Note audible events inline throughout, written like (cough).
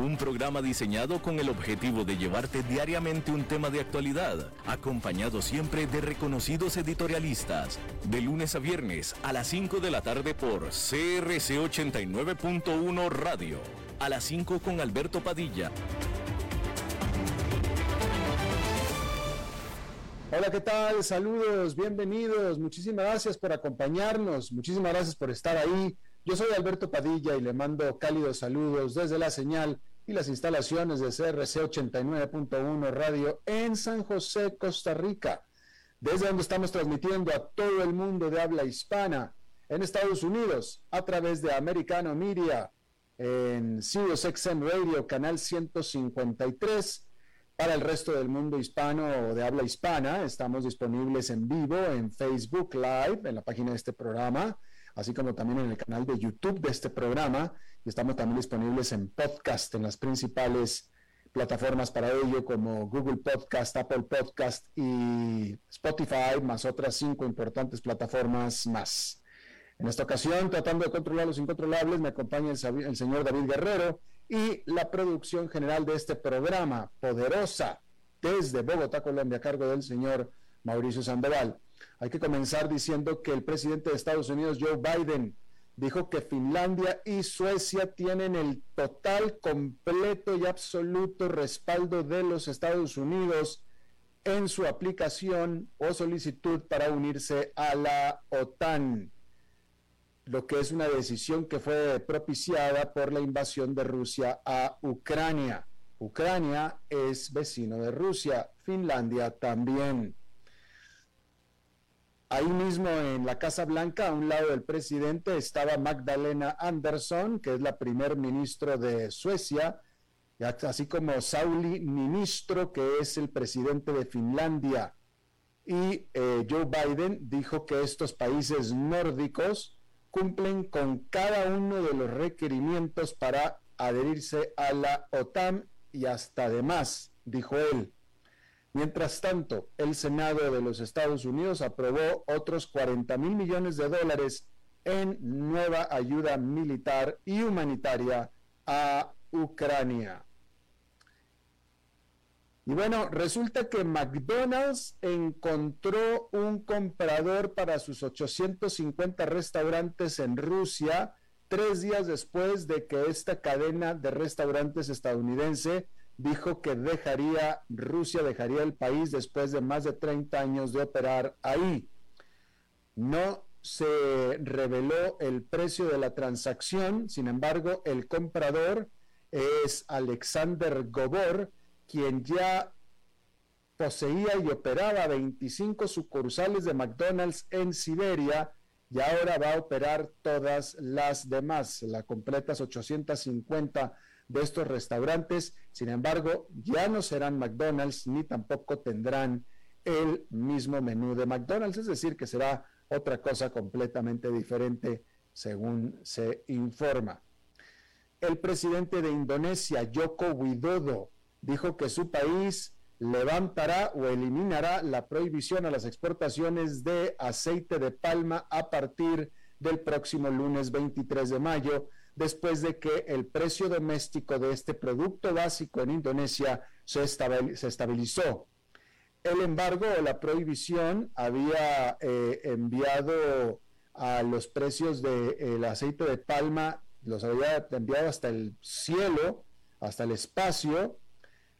un programa diseñado con el objetivo de llevarte diariamente un tema de actualidad, acompañado siempre de reconocidos editorialistas, de lunes a viernes a las 5 de la tarde por CRC 89.1 Radio, a las 5 con Alberto Padilla. Hola, ¿qué tal? Saludos, bienvenidos. Muchísimas gracias por acompañarnos. Muchísimas gracias por estar ahí. Yo soy Alberto Padilla y le mando cálidos saludos desde la señal y las instalaciones de CRC 89.1 Radio en San José, Costa Rica, desde donde estamos transmitiendo a todo el mundo de habla hispana en Estados Unidos a través de Americano Media en SiriusXM Radio, canal 153. Para el resto del mundo hispano o de habla hispana, estamos disponibles en vivo en Facebook Live, en la página de este programa, así como también en el canal de YouTube de este programa y estamos también disponibles en podcast en las principales plataformas para ello como Google Podcast, Apple Podcast y Spotify, más otras cinco importantes plataformas más. En esta ocasión, tratando de controlar los incontrolables, me acompaña el, señor David Guerrero y la producción general de este programa, poderosa, desde Bogotá, Colombia, a cargo del señor Mauricio Sandoval. Hay que comenzar diciendo que el presidente de Estados Unidos, Joe Biden, dijo que Finlandia y Suecia tienen el total, completo y absoluto respaldo de los Estados Unidos en su aplicación o solicitud para unirse a la OTAN, lo que es una decisión que fue propiciada por la invasión de Rusia a Ucrania. Ucrania es vecino de Rusia, Finlandia también. Ahí mismo en la Casa Blanca, a un lado del presidente, estaba Magdalena Andersson, que es la primer ministro de Suecia, así como Sauli Ministro, que es el presidente de Finlandia. Y eh, Joe Biden dijo que estos países nórdicos cumplen con cada uno de los requerimientos para adherirse a la OTAN y hasta además, dijo él. Mientras tanto, el Senado de los Estados Unidos aprobó otros 40 mil millones de dólares en nueva ayuda militar y humanitaria a Ucrania. Y bueno, resulta que McDonald's encontró un comprador para sus 850 restaurantes en Rusia tres días después de que esta cadena de restaurantes estadounidense dijo que dejaría, Rusia dejaría el país después de más de 30 años de operar ahí. No se reveló el precio de la transacción, sin embargo, el comprador es Alexander Gobor, quien ya poseía y operaba 25 sucursales de McDonald's en Siberia y ahora va a operar todas las demás, la completas 850 de estos restaurantes. Sin embargo, ya no serán McDonald's ni tampoco tendrán el mismo menú de McDonald's, es decir, que será otra cosa completamente diferente según se informa. El presidente de Indonesia, Joko Widodo, dijo que su país levantará o eliminará la prohibición a las exportaciones de aceite de palma a partir del próximo lunes 23 de mayo, después de que el precio doméstico de este producto básico en Indonesia se, estabilizó. El embargo o la prohibición había eh, enviado a los precios del aceite de palma, los había enviado hasta el cielo, hasta el espacio,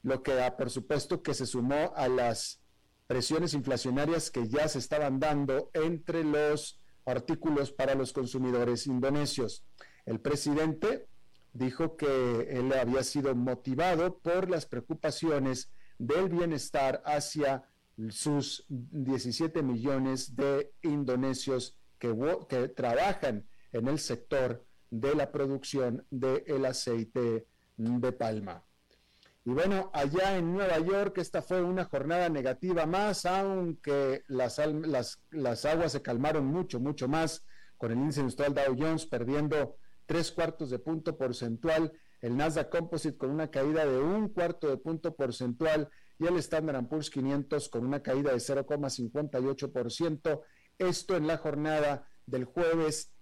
lo que da, por supuesto que se sumó a las presiones inflacionarias que ya se estaban dando entre los artículos para los consumidores indonesios. El presidente dijo que él había sido motivado por las preocupaciones del bienestar hacia sus 17 millones de indonesios que, trabajan en el sector de la producción del aceite de palma. Y bueno, allá en Nueva York esta fue una jornada negativa más, aunque las, las, las aguas se calmaron mucho, mucho más, con el índice industrial Dow Jones perdiendo tres cuartos de punto porcentual, el Nasdaq Composite con una caída de un cuarto de punto porcentual y el Standard Poor's 500 con una caída de 0,58%. Esto en la jornada del jueves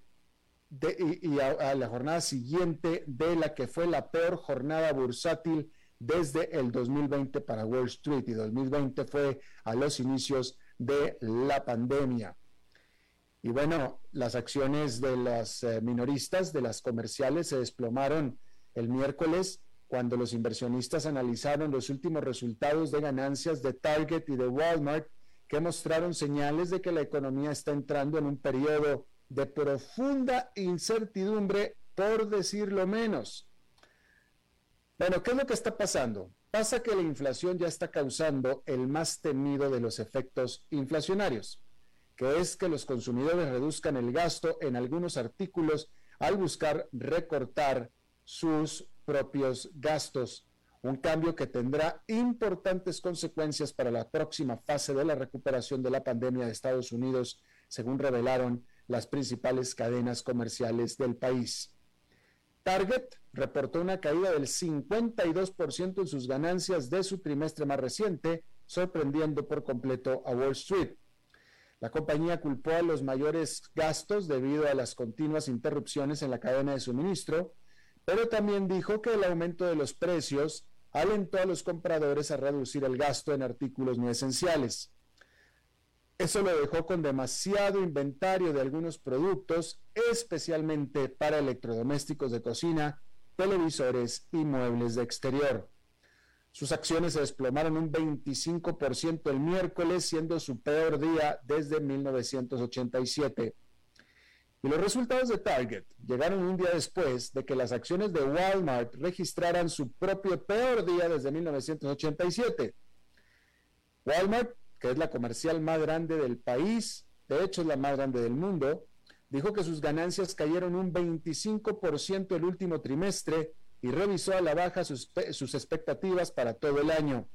y, a, la jornada siguiente de la que fue la peor jornada bursátil desde el 2020 para Wall Street y 2020 fue a los inicios de la pandemia. Y bueno, las acciones de las eh, minoristas, de las comerciales, se desplomaron el miércoles cuando los inversionistas analizaron los últimos resultados de ganancias de Target y de Walmart, que mostraron señales de que la economía está entrando en un periodo de profunda incertidumbre, por decirlo menos. Bueno, ¿qué es lo que está pasando? Pasa que la inflación ya está causando el más temido de los efectos inflacionarios, que es que los consumidores reduzcan el gasto en algunos artículos al buscar recortar sus propios gastos, un cambio que tendrá importantes consecuencias para la próxima fase de la recuperación de la pandemia de Estados Unidos, según revelaron las principales cadenas comerciales del país. Target reportó una caída del 52% en sus ganancias de su trimestre más reciente, sorprendiendo por completo a Wall Street. La compañía culpó a los mayores gastos debido a las continuas interrupciones en la cadena de suministro, pero también dijo que el aumento de los precios alentó a los compradores a reducir el gasto en artículos no esenciales. Eso lo dejó con demasiado inventario de algunos productos, especialmente para electrodomésticos de cocina, televisores y muebles de exterior. Sus acciones se desplomaron un 25% el miércoles, siendo su peor día desde 1987. Y los resultados de Target llegaron un día después de que las acciones de Walmart registraran su propio peor día desde 1987. Walmart que es la comercial más grande del país, de hecho es la más grande del mundo, dijo que sus ganancias cayeron un 25% el último trimestre y revisó a la baja sus, sus, expectativas para todo el año.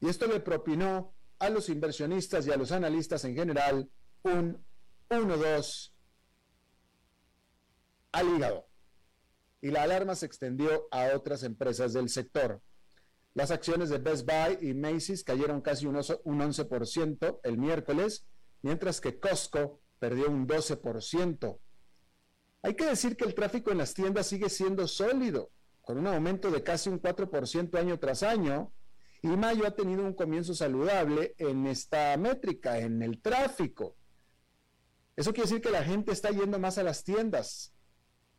Y esto le propinó a los inversionistas y a los analistas en general un 1-2 al hígado. Y la alarma se extendió a otras empresas del sector. Las acciones de Best Buy y Macy's cayeron casi un, 11% el miércoles, mientras que Costco perdió un 12%. Hay que decir que el tráfico en las tiendas sigue siendo sólido, con un aumento de casi un 4% año tras año, y mayo ha tenido un comienzo saludable en esta métrica, en el tráfico. Eso quiere decir que la gente está yendo más a las tiendas,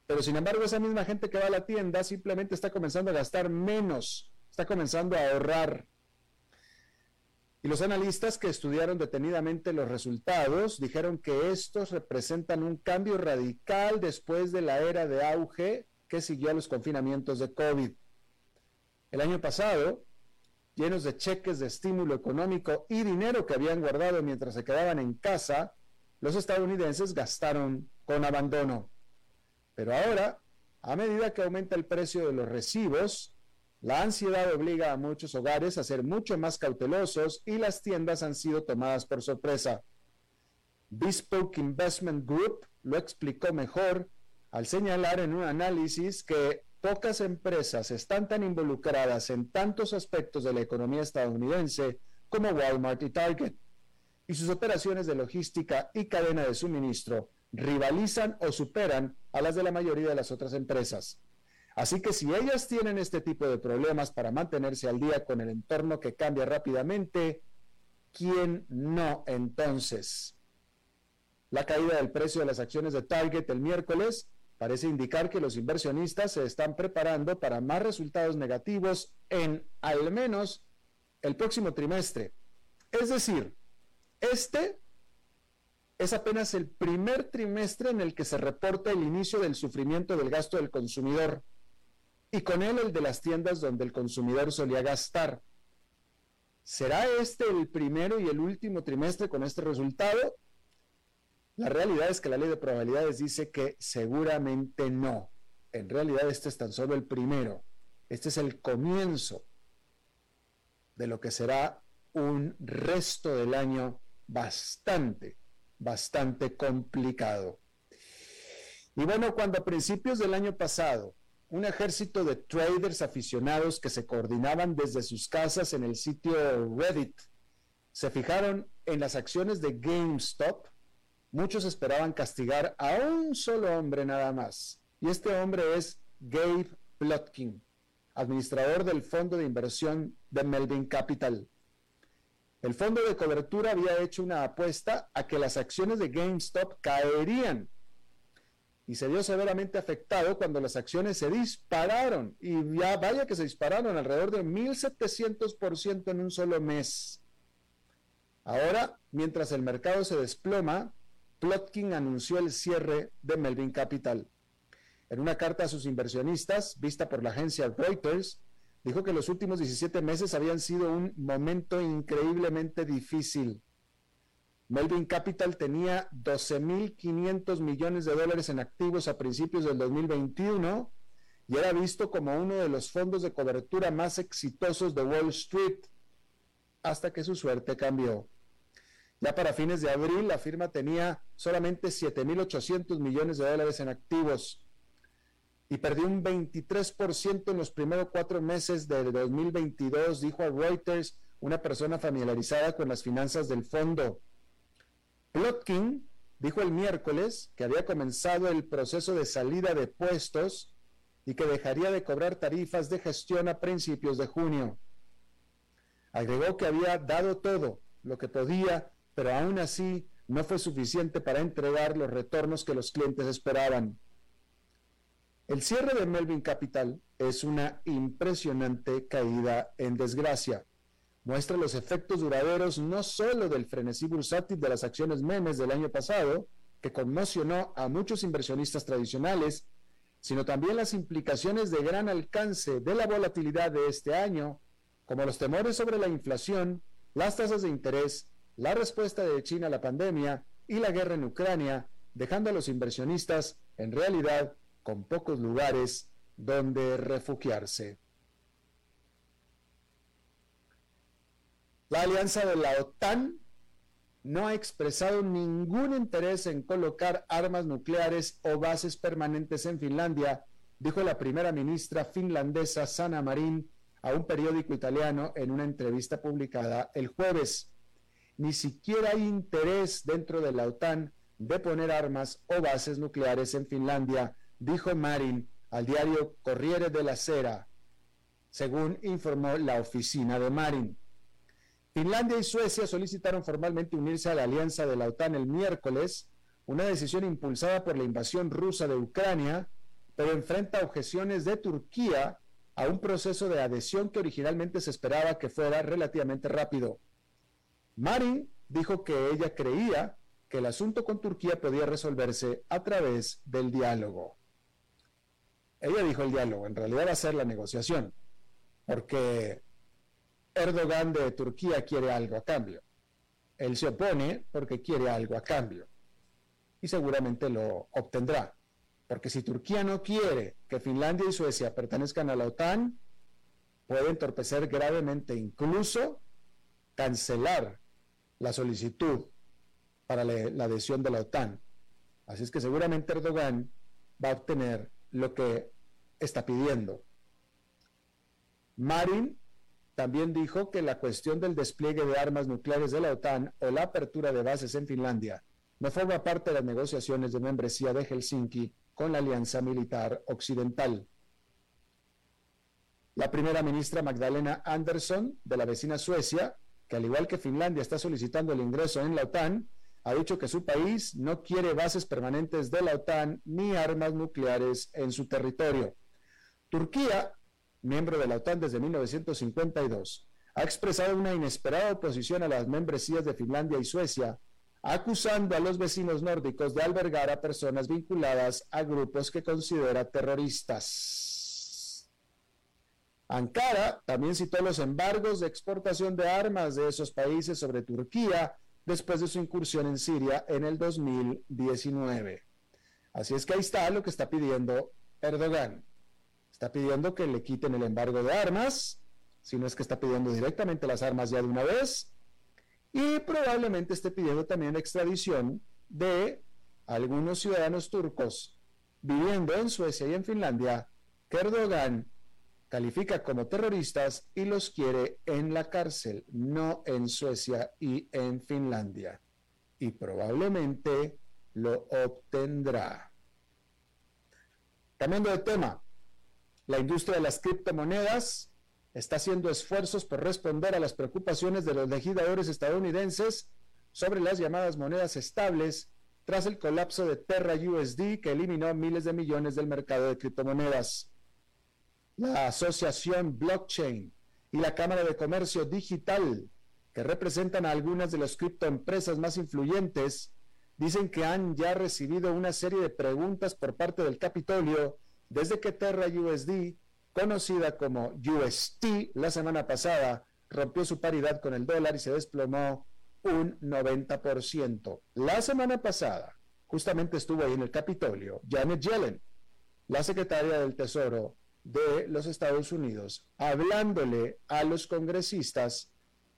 pero sin embargo esa misma gente que va a la tienda simplemente está comenzando a gastar menos está comenzando a ahorrar. Y los analistas que estudiaron detenidamente los resultados dijeron que estos representan un cambio radical después de la era de auge que siguió a los confinamientos de COVID. El año pasado, llenos de cheques de estímulo económico y dinero que habían guardado mientras se quedaban en casa, los estadounidenses gastaron con abandono. Pero ahora, a medida que aumenta el precio de los recibos, la ansiedad obliga a muchos hogares a ser mucho más cautelosos y las tiendas han sido tomadas por sorpresa. Bespoke Investment Group lo explicó mejor al señalar en un análisis que pocas empresas están tan involucradas en tantos aspectos de la economía estadounidense como Walmart y Target, y sus operaciones de logística y cadena de suministro rivalizan o superan a las de la mayoría de las otras empresas. Así que si ellas tienen este tipo de problemas para mantenerse al día con el entorno que cambia rápidamente, ¿quién no entonces? La caída del precio de las acciones de Target el miércoles parece indicar que los inversionistas se están preparando para más resultados negativos en al menos el próximo trimestre. Es decir, este es apenas el primer trimestre en el que se reporta el inicio del sufrimiento del gasto del consumidor y con él el de las tiendas donde el consumidor solía gastar. ¿Será este el primero y el último trimestre con este resultado? La realidad es que la ley de probabilidades dice que seguramente no. En realidad este es tan solo el primero. Este es el comienzo de lo que será un resto del año bastante, bastante complicado. Y bueno, cuando a principios del año pasado, un ejército de traders aficionados que se coordinaban desde sus casas en el sitio Reddit se fijaron en las acciones de GameStop, muchos esperaban castigar a un solo hombre nada más. Y este hombre es Gabe Plotkin, administrador del fondo de inversión de Melvin Capital. El fondo de cobertura había hecho una apuesta a que las acciones de GameStop caerían y se vio severamente afectado cuando las acciones se dispararon y ya vaya que se dispararon alrededor de 1.700% en un solo mes. Ahora, mientras el mercado se desploma, Plotkin anunció el cierre de Melvin Capital. En una carta a sus inversionistas, vista por la agencia Reuters, dijo que los últimos 17 meses habían sido un momento increíblemente difícil. Melvin Capital tenía 12.500 millones de dólares en activos a principios del 2021 y era visto como uno de los fondos de cobertura más exitosos de Wall Street, hasta que su suerte cambió. Ya para fines de abril, la firma tenía solamente 7.800 millones de dólares en activos y perdió un 23% en los primeros cuatro meses de 2022, dijo a Reuters una persona familiarizada con las finanzas del fondo. Plotkin dijo el miércoles que había comenzado el proceso de salida de puestos y que dejaría de cobrar tarifas de gestión a principios de junio. Agregó que había dado todo lo que podía pero aún así no fue suficiente para entregar los retornos que los clientes esperaban. El cierre de Melvin Capital es una impresionante caída en desgracia. Muestra los efectos duraderos no solo del frenesí bursátil de las acciones memes del año pasado, que conmocionó a muchos inversionistas tradicionales, sino también las implicaciones de gran alcance de la volatilidad de este año, como los temores sobre la inflación, las tasas de interés la respuesta de China a la pandemia y la guerra en Ucrania, dejando a los inversionistas en realidad con pocos lugares donde refugiarse. La alianza de la OTAN no ha expresado ningún interés en colocar armas nucleares o bases permanentes en Finlandia, dijo la primera ministra finlandesa Sanna Marin a un periódico italiano en una entrevista publicada el jueves ni siquiera hay interés dentro de la OTAN de poner armas o bases nucleares en Finlandia, dijo Marin al diario Corriere della Sera, según informó la oficina de Marin. Finlandia y Suecia solicitaron formalmente unirse a la alianza de la OTAN el miércoles, una decisión impulsada por la invasión rusa de Ucrania, pero enfrenta objeciones de Turquía a un proceso de adhesión que originalmente se esperaba que fuera relativamente rápido. Marin dijo que ella creía que el asunto con Turquía podía resolverse a través del diálogo. Ella dijo el diálogo, en realidad va a ser la negociación, porque Erdogan de Turquía quiere algo a cambio. Él se opone porque quiere algo a cambio y seguramente lo obtendrá. Porque si Turquía no quiere que Finlandia y Suecia pertenezcan a la OTAN, puede entorpecer gravemente, incluso cancelar la solicitud para la, adhesión de la OTAN. Así es que seguramente Erdogan va a obtener lo que está pidiendo. Marin también dijo que la cuestión del despliegue de armas nucleares de la OTAN o la apertura de bases en Finlandia no forma parte de las negociaciones de membresía de Helsinki con la Alianza Militar Occidental. La primera ministra Magdalena Andersson, de la vecina Suecia, que al igual que Finlandia está solicitando el ingreso en la OTAN, ha dicho que su país no quiere bases permanentes de la OTAN ni armas nucleares en su territorio. Turquía, miembro de la OTAN desde 1952, ha expresado una inesperada oposición a las membresías de Finlandia y Suecia, acusando a los vecinos nórdicos de albergar a personas vinculadas a grupos que considera terroristas. Ankara también citó los embargos de exportación de armas de esos países sobre Turquía después de su incursión en Siria en el 2019. Así es que ahí está lo que está pidiendo Erdogan. Está pidiendo que le quiten el embargo de armas, si no es que está pidiendo directamente las armas ya de una vez, y probablemente esté pidiendo también extradición de algunos ciudadanos turcos viviendo en Suecia y en Finlandia que Erdogan califica como terroristas y los quiere en la cárcel, no en Suecia y en Finlandia. Y probablemente lo obtendrá. Cambiando de tema, la industria de las criptomonedas está haciendo esfuerzos por responder a las preocupaciones de los legisladores estadounidenses sobre las llamadas monedas estables tras el colapso de Terra USD que eliminó miles de millones del mercado de criptomonedas. La asociación Blockchain y la Cámara de Comercio Digital, que representan a algunas de las criptoempresas más influyentes, dicen que han ya recibido una serie de preguntas por parte del Capitolio desde que Terra USD conocida como UST, la semana pasada rompió su paridad con el dólar y se desplomó un 90%. La semana pasada, justamente estuvo ahí en el Capitolio, Janet Yellen, la secretaria del Tesoro de los Estados Unidos, hablándole a los congresistas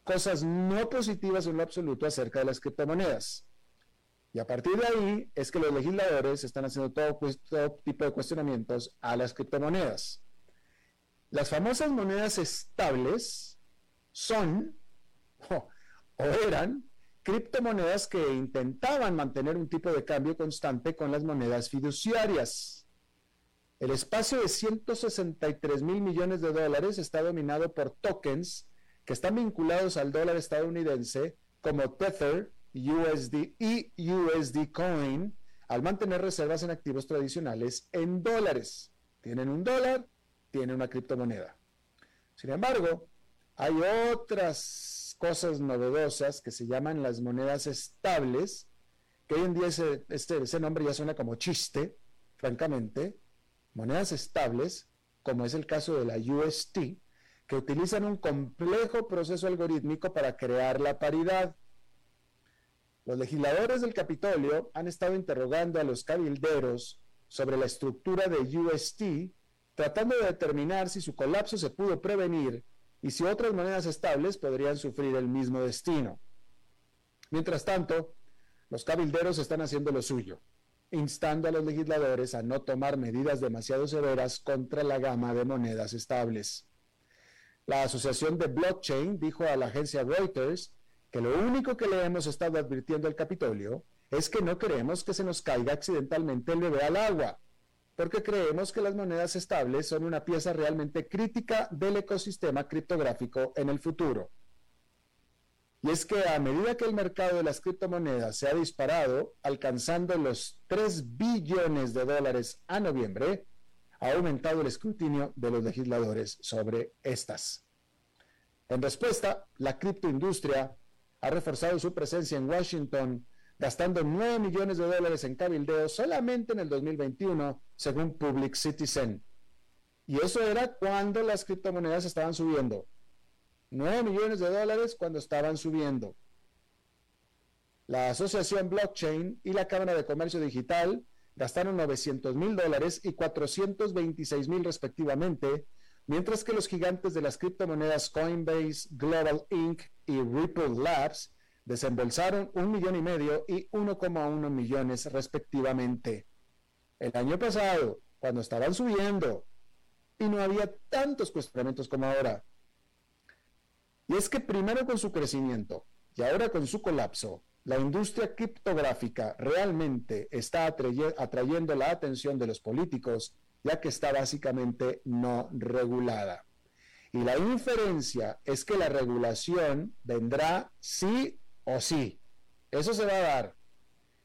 cosas no positivas en lo absoluto acerca de las criptomonedas. Y a partir de ahí es que los legisladores están haciendo todo, todo tipo de cuestionamientos a las criptomonedas. Las famosas monedas estables son (laughs) o eran criptomonedas que intentaban mantener un tipo de cambio constante con las monedas fiduciarias. El espacio de 163 mil millones de dólares está dominado por tokens que están vinculados al dólar estadounidense como Tether, USD y USD Coin, al mantener reservas en activos tradicionales en dólares. Tienen un dólar, tiene una criptomoneda. Sin embargo, hay otras cosas novedosas que se llaman las monedas estables, que hoy en día ese, este, ese nombre ya suena como chiste, francamente, monedas estables, como es el caso de la UST, que utilizan un complejo proceso algorítmico para crear la paridad. Los legisladores del Capitolio han estado interrogando a los cabilderos sobre la estructura de UST tratando de determinar si su colapso se pudo prevenir y si otras monedas estables podrían sufrir el mismo destino. Mientras tanto, los cabilderos están haciendo lo suyo, instando a los legisladores a no tomar medidas demasiado severas contra la gama de monedas estables. La Asociación de Blockchain dijo a la agencia Reuters que lo único que le hemos estado advirtiendo al Capitolio es que no queremos que se nos caiga accidentalmente el bebé al agua porque creemos que las monedas estables son una pieza realmente crítica del ecosistema criptográfico en el futuro. Y es que a medida que el mercado de las criptomonedas se ha disparado, alcanzando los 3 billones de dólares a noviembre, ha aumentado el escrutinio de los legisladores sobre estas. En respuesta, la criptoindustria ha reforzado su presencia en Washington gastando 9 millones de dólares en cabildeo solamente en el 2021, según Public Citizen. Y eso era cuando las criptomonedas estaban subiendo. 9 millones de dólares cuando estaban subiendo. La Asociación Blockchain y la Cámara de Comercio Digital gastaron 900 mil dólares y 426 mil respectivamente, mientras que los gigantes de las criptomonedas Coinbase, Global Inc. y Ripple Labs desembolsaron un millón y medio y 1,1 millones respectivamente. El año pasado, cuando estaban subiendo y no había tantos cuestionamientos como ahora. Y es que primero con su crecimiento y ahora con su colapso, la industria criptográfica realmente está atrayendo la atención de los políticos, ya que está básicamente no regulada. Y la inferencia es que la regulación vendrá sí o sí. Eso se va a dar.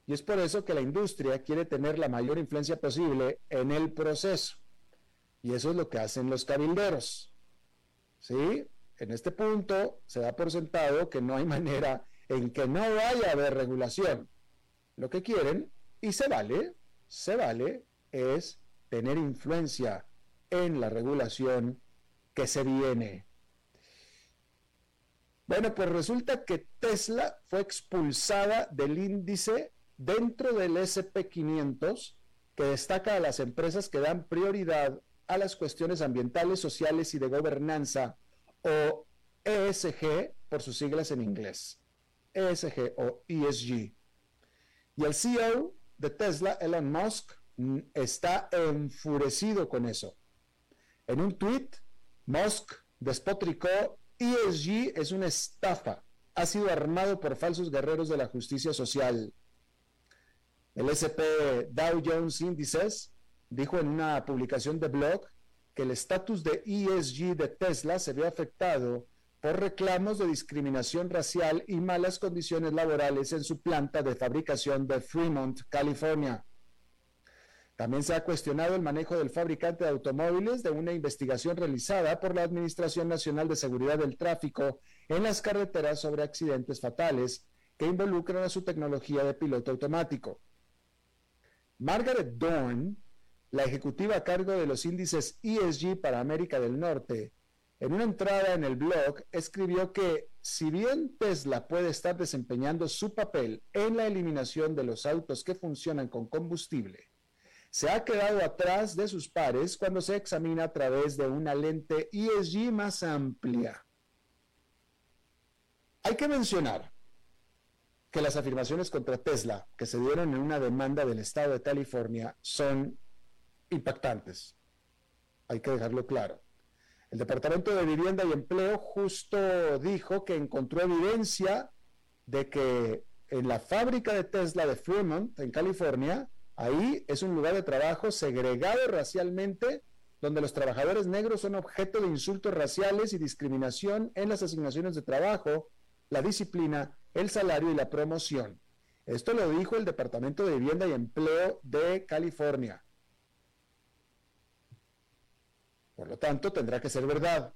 Y es por eso que la industria quiere tener la mayor influencia posible en el proceso. Y eso es lo que hacen los cabilderos. ¿Sí? En este punto se da por sentado que no hay (laughs) manera en que no vaya a haber regulación. Lo que quieren, y se vale, se vale, es tener influencia en la regulación que se viene. Bueno, pues resulta que Tesla fue expulsada del índice dentro del SP500 que destaca a las empresas que dan prioridad a las cuestiones ambientales, sociales y de gobernanza, o ESG por sus siglas en inglés. ESG o ESG. Y el CEO de Tesla, Elon Musk, está enfurecido con eso. En un tweet, Musk despotricó, ESG es una estafa, ha sido armado por falsos guerreros de la justicia social. El SP Dow Jones Indices dijo en una publicación de blog que el estatus de ESG de Tesla se ve afectado por reclamos de discriminación racial y malas condiciones laborales en su planta de fabricación de Fremont, California. También se ha cuestionado el manejo del fabricante de automóviles de una investigación realizada por la Administración Nacional de Seguridad del Tráfico en las carreteras sobre accidentes fatales que involucran a su tecnología de piloto automático. Margaret Dorn, la ejecutiva a cargo de los índices ESG para América del Norte, en una entrada en el blog escribió que si bien Tesla puede estar desempeñando su papel en la eliminación de los autos que funcionan con combustible, se ha quedado atrás de sus pares cuando se examina a través de una lente ESG más amplia. Hay que mencionar que las afirmaciones contra Tesla que se dieron en una demanda del estado de California son impactantes. Hay que dejarlo claro. El Departamento de Vivienda y Empleo justo dijo que encontró evidencia de que en la fábrica de Tesla de Fremont, en California, ahí es un lugar de trabajo segregado racialmente, donde los trabajadores negros son objeto de insultos raciales y discriminación en las asignaciones de trabajo, la disciplina, el salario y la promoción. Esto lo dijo el Departamento de Vivienda y Empleo de California. Por lo tanto, tendrá que ser verdad.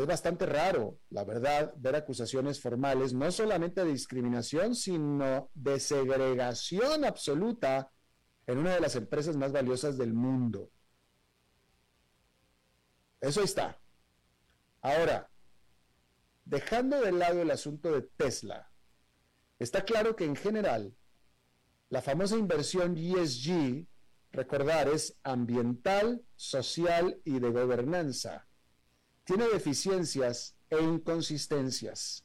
Es bastante raro, la verdad, ver acusaciones formales no solamente de discriminación, sino de segregación absoluta en una de las empresas más valiosas del mundo. Eso está. Ahora, dejando de lado el asunto de Tesla, está claro que en general, la famosa inversión ESG recordar, es ambiental, social y de gobernanza. Tiene deficiencias e inconsistencias.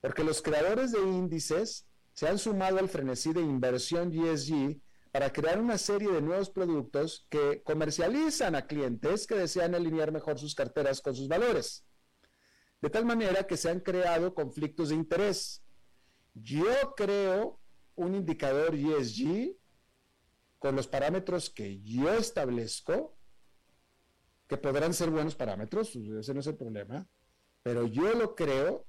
Porque los creadores de índices se han sumado al frenesí de inversión ESG para crear una serie de nuevos productos que comercializan a clientes que desean alinear mejor sus carteras con sus valores. De tal manera que se han creado conflictos de interés. Yo creo un indicador ESG con los parámetros que yo establezco, que podrán ser buenos parámetros, ese no es el problema, pero yo lo creo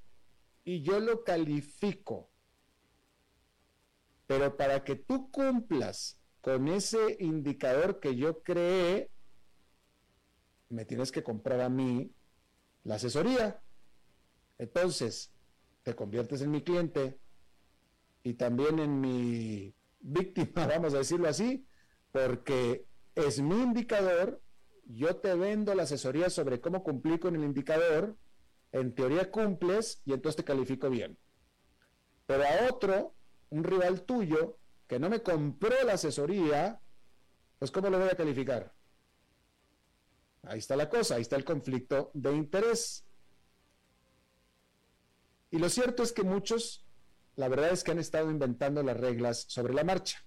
y yo lo califico. Pero para que tú cumplas con ese indicador que yo creé, me tienes que comprar a mí la asesoría. Entonces, te conviertes en mi cliente y también en mi víctima, (laughs) vamos a decirlo así, porque es mi indicador, yo te vendo la asesoría sobre cómo cumplir con el indicador, en teoría cumples y entonces te califico bien. Pero a otro, un rival tuyo, que no me compró la asesoría, pues ¿cómo lo voy a calificar? Ahí está la cosa, ahí está el conflicto de interés. Y lo cierto es que muchos la verdad es que han estado inventando las reglas sobre la marcha.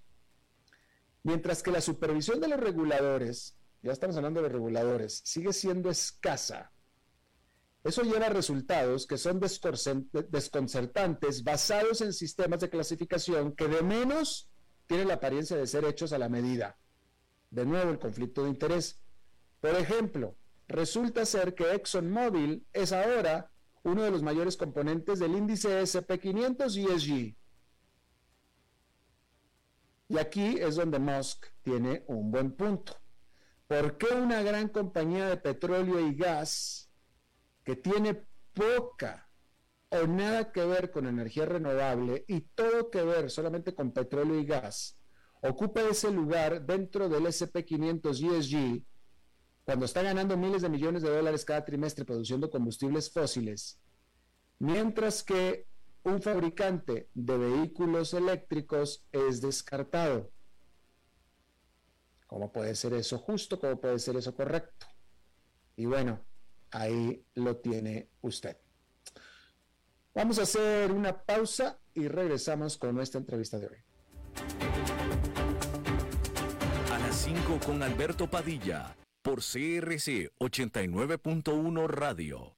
Mientras que la supervisión de los reguladores, ya estamos hablando de reguladores, sigue siendo escasa. Eso lleva a resultados que son desconcertantes basados en sistemas de clasificación que de menos tienen la apariencia de ser hechos a la medida. De nuevo, el conflicto de interés. Por ejemplo, resulta ser que ExxonMobil es ahora uno de los mayores componentes del índice SP500 ESG. Y aquí es donde Musk tiene un buen punto. ¿Por qué una gran compañía de petróleo y gas que tiene poca o nada que ver con energía renovable y todo que ver solamente con petróleo y gas ocupa ese lugar dentro del SP500 ESG cuando está ganando miles de millones de dólares cada trimestre produciendo combustibles fósiles, mientras que un fabricante de vehículos eléctricos es descartado. ¿Cómo puede ser eso justo? ¿Cómo puede ser eso correcto? Y bueno, ahí lo tiene usted. Vamos a hacer una pausa y regresamos con nuestra entrevista de hoy. A las 5 con Alberto Padilla, por CRC 89.1 Radio.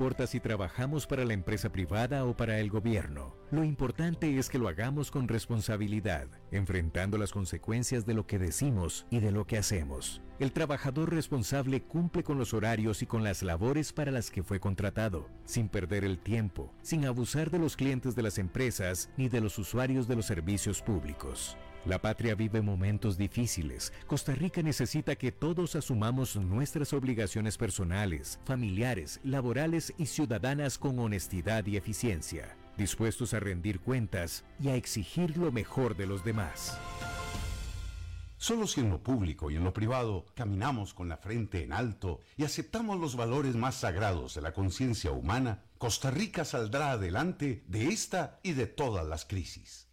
Importa si trabajamos para la empresa privada o para el gobierno, lo importante es que lo hagamos con responsabilidad, enfrentando las consecuencias de lo que decimos y de lo que hacemos. El trabajador responsable cumple con los horarios y con las labores para las que fue contratado, sin perder el tiempo, sin abusar de los clientes de las empresas ni de los usuarios de los servicios públicos. La patria vive momentos difíciles. Costa Rica necesita que todos asumamos nuestras obligaciones personales, familiares, laborales y ciudadanas con honestidad y eficiencia, dispuestos a rendir cuentas y a exigir lo mejor de los demás. Solo si en lo público y en lo privado caminamos con la frente en alto y aceptamos los valores más sagrados de la conciencia humana, Costa Rica saldrá adelante de esta y de todas las crisis.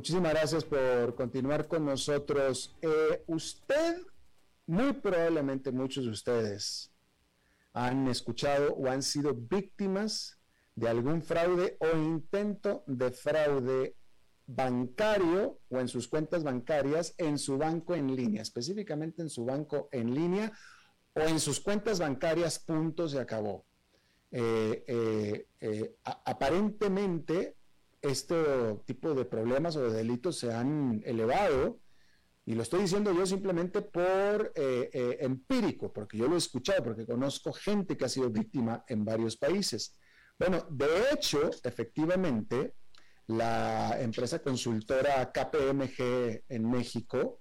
Muchísimas gracias por continuar con nosotros. Eh, usted, muy probablemente muchos de ustedes han escuchado o han sido víctimas de algún fraude o intento de fraude bancario o en sus cuentas bancarias en su banco en línea, específicamente en su banco en línea o en sus cuentas bancarias, punto, se acabó. Eh, eh, aparentemente, este tipo de problemas o de delitos se han elevado, y lo estoy diciendo yo simplemente por empírico, porque yo lo he escuchado, porque conozco gente que ha sido víctima en varios países. Bueno, de hecho, efectivamente, la empresa consultora KPMG en México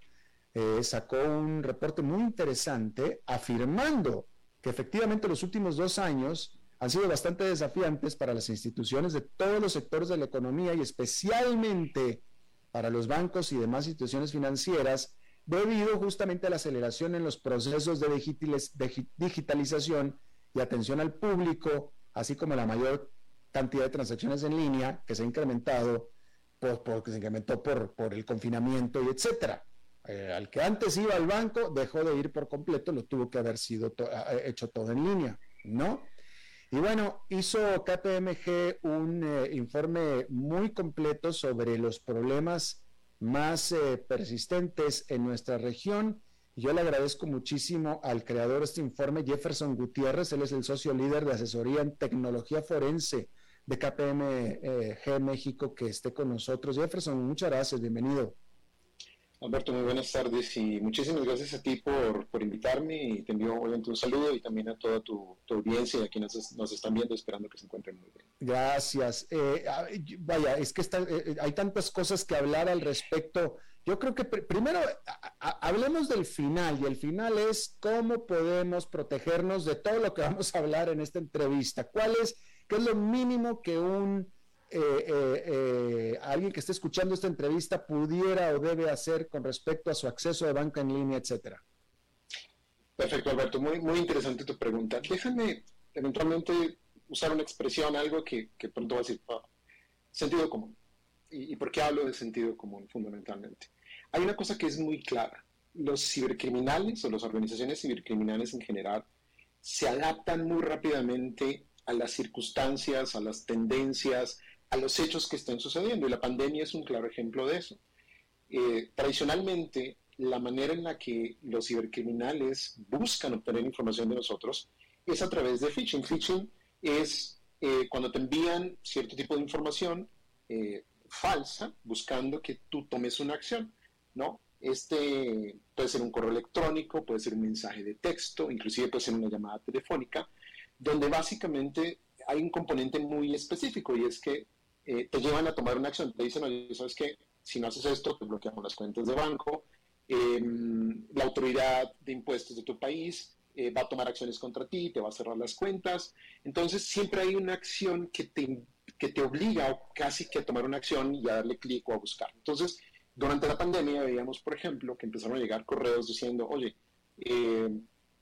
eh, sacó un reporte muy interesante afirmando que efectivamente los últimos dos años han sido bastante desafiantes para las instituciones de todos los sectores de la economía y especialmente para los bancos y demás instituciones financieras debido justamente a la aceleración en los procesos de digitalización y atención al público, así como la mayor cantidad de transacciones en línea que se ha incrementado por, porque se incrementó por, por el confinamiento y etcétera. Eh, al que antes iba al banco, dejó de ir por completo, lo tuvo que haber sido hecho todo en línea, ¿no? Y bueno, hizo KPMG un eh, informe muy completo sobre los problemas más eh, persistentes en nuestra región. Yo le agradezco muchísimo al creador de este informe, Jefferson Gutiérrez, él es el socio líder de asesoría en tecnología forense de KPMG México, que esté con nosotros. Jefferson, muchas gracias, bienvenido. Alberto, muy buenas tardes y muchísimas gracias a ti por, por invitarme y te envío obviamente un saludo y también a toda tu, audiencia y a quienes nos, están viendo esperando que se encuentren muy bien. Gracias. Eh, vaya, es que está, eh, hay tantas cosas que hablar al respecto. Yo creo que primero hablemos del final y el final es cómo podemos protegernos de todo lo que (laughs) vamos a hablar en esta entrevista. ¿Cuál es, qué es lo mínimo que un alguien que esté escuchando esta entrevista pudiera o debe hacer con respecto a su acceso de banca en línea, etcétera? Perfecto, Alberto. Muy, muy interesante tu pregunta. Déjame eventualmente usar una expresión, algo que, que pronto va a decir, ah, sentido común. ¿Y, ¿Y por qué hablo de sentido común fundamentalmente? Hay una cosa que es muy clara. Los cibercriminales o las organizaciones cibercriminales en general se adaptan muy rápidamente a las circunstancias, a las tendencias, a los hechos que estén sucediendo. Y la pandemia es un claro ejemplo de eso. Eh, tradicionalmente, la manera en la que los cibercriminales buscan obtener información de nosotros es a través de phishing. Phishing es eh, cuando te envían cierto tipo de información eh, falsa buscando que tú tomes una acción, ¿no? Este puede ser un correo electrónico, puede ser un mensaje de texto, inclusive puede ser una llamada telefónica, donde básicamente hay un componente muy específico y es que eh, te llevan a tomar una acción. Te dicen, oye, ¿sabes qué? Si no haces esto, te bloqueamos las cuentas de banco, em, la autoridad de impuestos de tu país eh, va a tomar acciones contra ti, te va a cerrar las cuentas. Entonces siempre hay una acción que te, que te obliga casi que a tomar una acción y a darle clic o a buscar. Entonces, durante la pandemia veíamos, por ejemplo, que empezaron a llegar correos diciendo, oye, eh,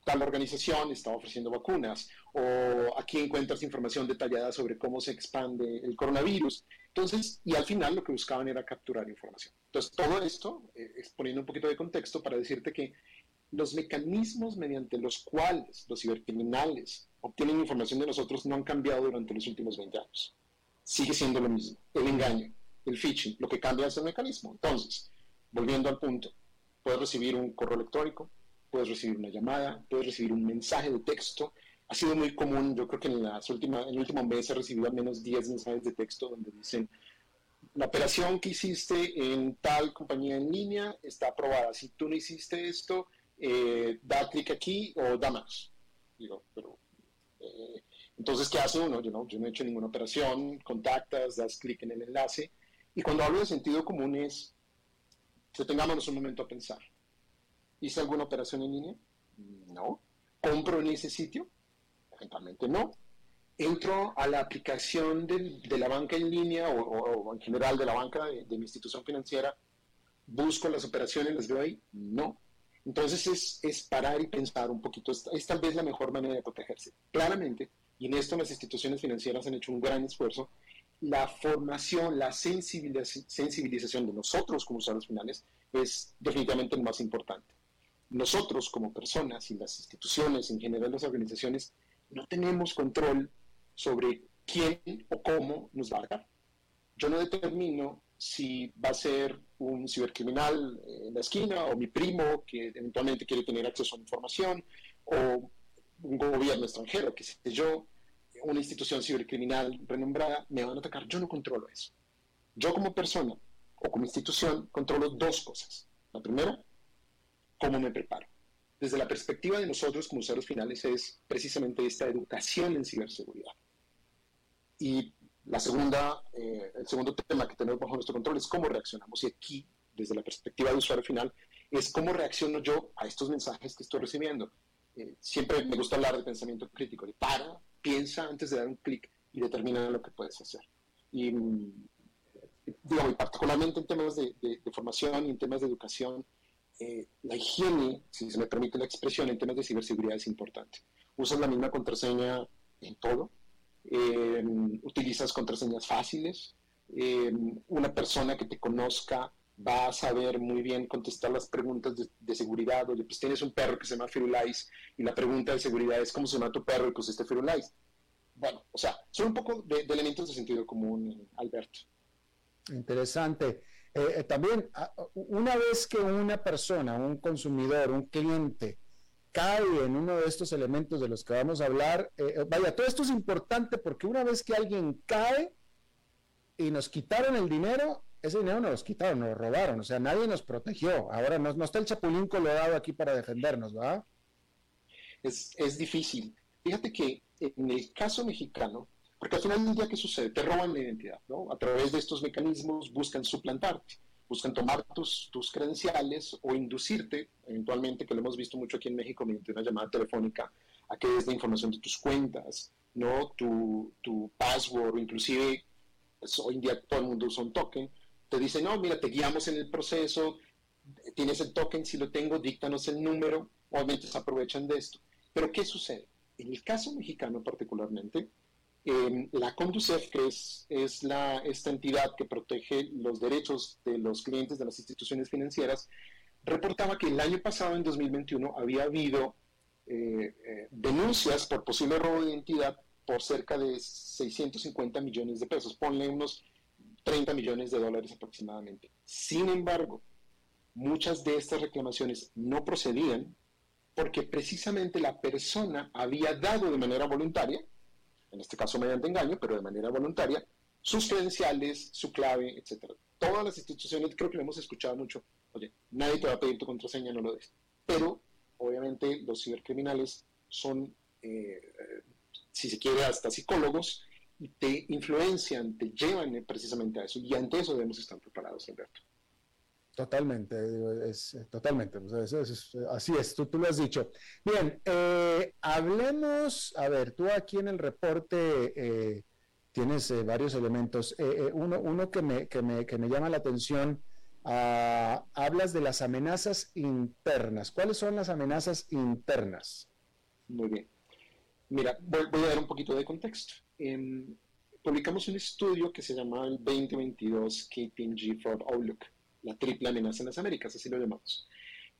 tal organización está ofreciendo vacunas o aquí encuentras información detallada sobre cómo se expande el coronavirus. Entonces, y al final lo que buscaban era capturar información. Entonces, todo esto, eh, exponiendo un poquito de contexto para decirte que los mecanismos mediante los cuales los cibercriminales obtienen información de nosotros no han cambiado durante los últimos 20 años. Sigue siendo lo mismo, el engaño, el phishing, lo que cambia es el mecanismo. Entonces, volviendo al punto, puedes recibir un correo electrónico, puedes recibir una llamada, puedes recibir un mensaje de texto. Ha sido muy común, yo creo que en, las últimas, en el último mes he recibido al menos 10 mensajes de texto donde dicen, la operación que hiciste en tal compañía en línea está aprobada. Si tú no hiciste esto, eh, da clic aquí o da más. Digo, pero, eh, entonces, ¿qué hace uno? Yo no, yo no he hecho ninguna operación, contactas, das clic en el enlace. Y cuando hablo de sentido común es, detengámonos un momento a pensar. ¿Hice alguna operación en línea? No. ¿Compro en ese sitio? Eventualmente no. ¿Entro a la aplicación de la banca en línea o, en general de la banca de, mi institución financiera? ¿Busco las operaciones, las veo ahí? No. Entonces es, parar y pensar un poquito, es, tal vez la mejor manera de protegerse. Claramente, y en esto las instituciones financieras han hecho un gran esfuerzo, la formación, la sensibilización de nosotros como usuarios finales es definitivamente lo más importante. Nosotros como personas y las instituciones, en general las organizaciones, no tenemos control sobre quién o cómo nos va a dar. Yo no determino si va a ser un cibercriminal en la esquina o mi primo que eventualmente quiere tener acceso a información o un gobierno extranjero, que sé yo, una institución cibercriminal renombrada, me van a atacar. Yo no controlo eso. Yo como persona o como institución controlo dos cosas. La primera, cómo me preparo. Desde la perspectiva de nosotros como usuarios finales es precisamente esta educación en ciberseguridad. Y la segunda, eh, el segundo tema que tenemos bajo nuestro control es cómo reaccionamos. Y aquí, desde la perspectiva del usuario final, es cómo reacciono yo a estos mensajes que estoy recibiendo. Eh, siempre me gusta hablar de pensamiento crítico, de para, piensa antes de dar un clic y determina lo que puedes hacer. Y, digo, particularmente en temas de, formación y en temas de educación, eh, la higiene, si se me permite la expresión, en temas de ciberseguridad es importante. Usas la misma contraseña en todo, eh, utilizas contraseñas fáciles, eh, una persona que te conozca va a saber muy bien contestar las preguntas de, seguridad. Oye, pues tienes un perro que se llama Firulais y la pregunta de seguridad es cómo se llama tu perro y pues este Firulais. Bueno, o sea, son un poco de, elementos de sentido común, Alberto. Interesante. Eh, también, ah, una vez que una persona, un consumidor, un cliente, cae en uno de estos elementos de los que vamos a hablar, eh, eh, vaya, todo esto es importante porque una vez que alguien cae y nos quitaron el dinero, ese dinero nos lo quitaron, nos lo robaron, o sea, nadie nos protegió. Ahora no, está el chapulín colorado aquí para defendernos, ¿verdad? Es, es difícil. Fíjate que en el caso mexicano, porque al final del día, ¿qué sucede? Te roban la identidad, ¿no? A través de estos mecanismos buscan suplantarte buscan tomar tus, tus credenciales o inducirte, eventualmente, que lo hemos visto mucho aquí en México mediante una llamada telefónica, a que des la información de tus cuentas, ¿no? Tu, tu password inclusive pues, hoy en día todo el mundo usa un token, te dice, no, mira, te guiamos en el proceso, tienes el token, si lo tengo, díctanos el número, obviamente se aprovechan de esto. Pero ¿qué sucede? En el caso mexicano particularmente, eh, la Conducef, que es, es la, esta entidad que protege los derechos de los clientes de las instituciones financieras, reportaba que el año pasado, en 2021, había habido eh, eh, denuncias por posible robo de identidad por cerca de 650 millones de pesos, ponle unos 30 millones de dólares aproximadamente. Sin embargo, muchas de estas reclamaciones no procedían porque precisamente la persona había dado de manera voluntaria, en este caso mediante engaño, pero de manera voluntaria, sus credenciales, su clave, etc. Todas las instituciones, creo que lo hemos escuchado mucho, oye, nadie te va a pedir tu contraseña, no lo des. Pero, obviamente, los cibercriminales son eh, si se quiere, hasta psicólogos, y te influencian, te llevan precisamente a eso. Y ante eso debemos estar preparados, Alberto. Totalmente, es, totalmente. así es, tú, tú, lo has dicho. Bien, eh, hablemos, a ver, tú aquí en el reporte eh, tienes eh, varios elementos. uno, uno que, me, que, me, que me llama la atención, ah, hablas de las amenazas internas. ¿Cuáles son las amenazas internas? Muy bien. Mira, voy, a dar un poquito de contexto. Em, publicamos un estudio que se llama el 2022 KPMG Fraud Outlook, la triple amenaza en las Américas, así lo llamamos.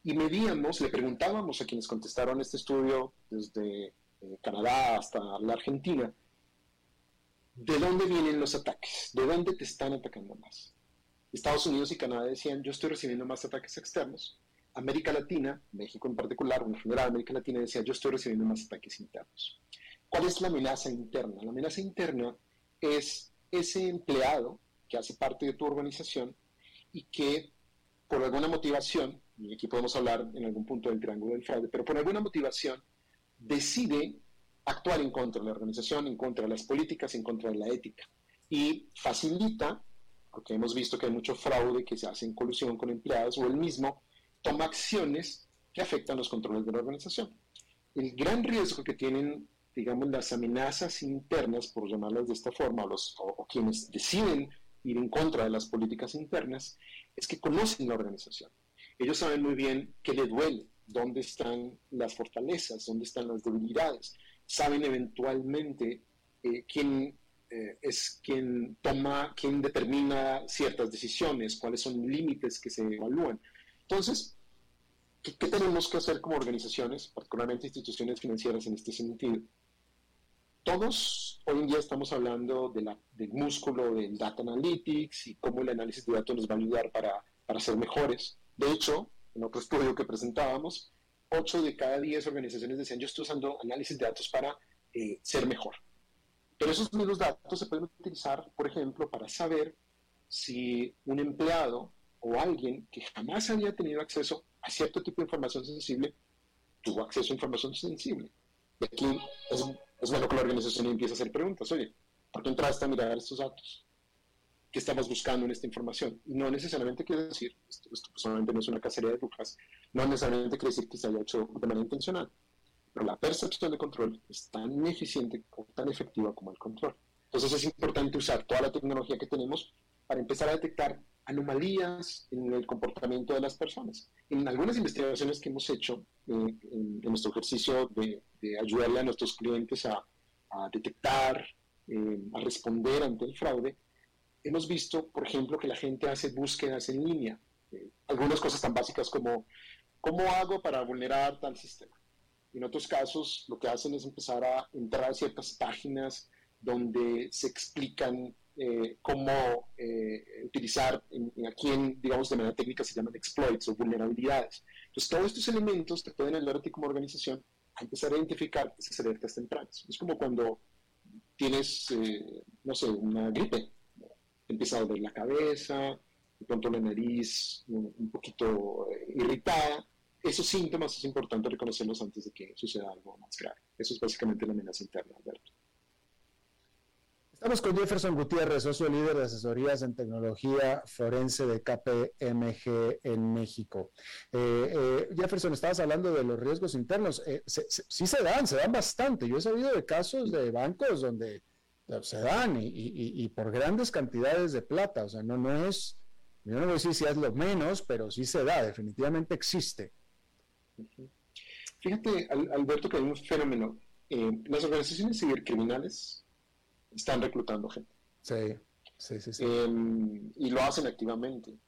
Y medíamos, le preguntábamos a quienes contestaron este estudio desde eh, Canadá hasta la Argentina, ¿de dónde vienen los ataques? ¿De dónde te están atacando más? Estados Unidos y Canadá decían, yo estoy recibiendo más ataques externos. América Latina, México en particular, en general América Latina decía, yo estoy recibiendo más ataques internos. ¿Cuál es la amenaza interna? La amenaza interna es ese empleado que hace parte de tu organización y que por alguna motivación, y aquí podemos hablar en algún punto del triángulo del fraude, pero por alguna motivación decide actuar en contra de la organización, en contra de las políticas, en contra de la ética. Y facilita, porque hemos visto que hay mucho fraude que se hace en colusión con empleados, o el mismo toma acciones que afectan los controles de la organización. El gran riesgo que tienen, digamos, las amenazas internas, por llamarlas de esta forma, los, o, quienes deciden ir en contra de las políticas internas, es que conocen la organización. Ellos saben muy bien qué le duele, dónde están las fortalezas, dónde están las debilidades. Saben eventualmente eh, quién eh, es quien toma, quien determina ciertas decisiones, cuáles son límites que se evalúan. Entonces, ¿qué, tenemos que hacer como organizaciones, particularmente instituciones financieras en este sentido? Todos hoy en día estamos hablando de la, del músculo del data analytics y cómo el análisis de datos nos va a ayudar para, para ser mejores. De hecho, en otro estudio que presentábamos, 8 de cada 10 organizaciones decían, yo estoy usando análisis de datos para eh, ser mejor. Pero esos mismos datos se pueden utilizar, por ejemplo, para saber si un empleado o alguien que jamás había tenido acceso a cierto tipo de información sensible tuvo acceso a información sensible. Y aquí es, es bueno que la organización empiece a hacer preguntas. Oye, ¿por qué entraste a mirar estos datos? ¿Qué estamos buscando en esta información? Y no necesariamente quiere decir, esto, personalmente no es una cacería de brujas, no necesariamente quiere decir que se haya hecho de manera intencional, pero la percepción de control es tan eficiente o tan efectiva como el control. Entonces es importante usar toda la tecnología que tenemos para empezar a detectar anomalías en el comportamiento de las personas. En algunas investigaciones que hemos hecho eh, en, nuestro ejercicio de, ayudarle a nuestros clientes a, detectar, eh, a responder ante el fraude, hemos visto, por ejemplo, que la gente hace búsquedas en línea. Eh, algunas cosas tan básicas como, ¿cómo hago para vulnerar tal sistema? En otros casos, lo que hacen es empezar a entrar a ciertas páginas donde se explican eh, cómo eh, utilizar, en, aquí en, digamos de manera técnica se llaman exploits o vulnerabilidades. Entonces todos estos elementos te pueden ayudar a ti como organización a empezar a identificar esas alertas tempranas. Es como cuando tienes, eh, no sé, una gripe, empieza a doler la cabeza, de pronto la nariz un, poquito irritada. Esos síntomas es importante reconocerlos antes de que suceda algo más grave. Eso es básicamente la amenaza interna, Alberto. Estamos con Jefferson Gutiérrez, socio líder de asesorías en tecnología forense de KPMG en México. Eh, eh, Jefferson, estabas hablando de los riesgos internos. Eh, sí se dan, se dan bastante. Yo he sabido de casos de bancos donde se dan y, por grandes cantidades de plata. O sea, no, no es, yo no voy a decir si es lo menos, pero sí se da, definitivamente existe. Fíjate, Alberto, que hay un fenómeno. Eh, las organizaciones cibercriminales están reclutando gente. Sí, sí, sí. sí. Em, y lo hacen activamente.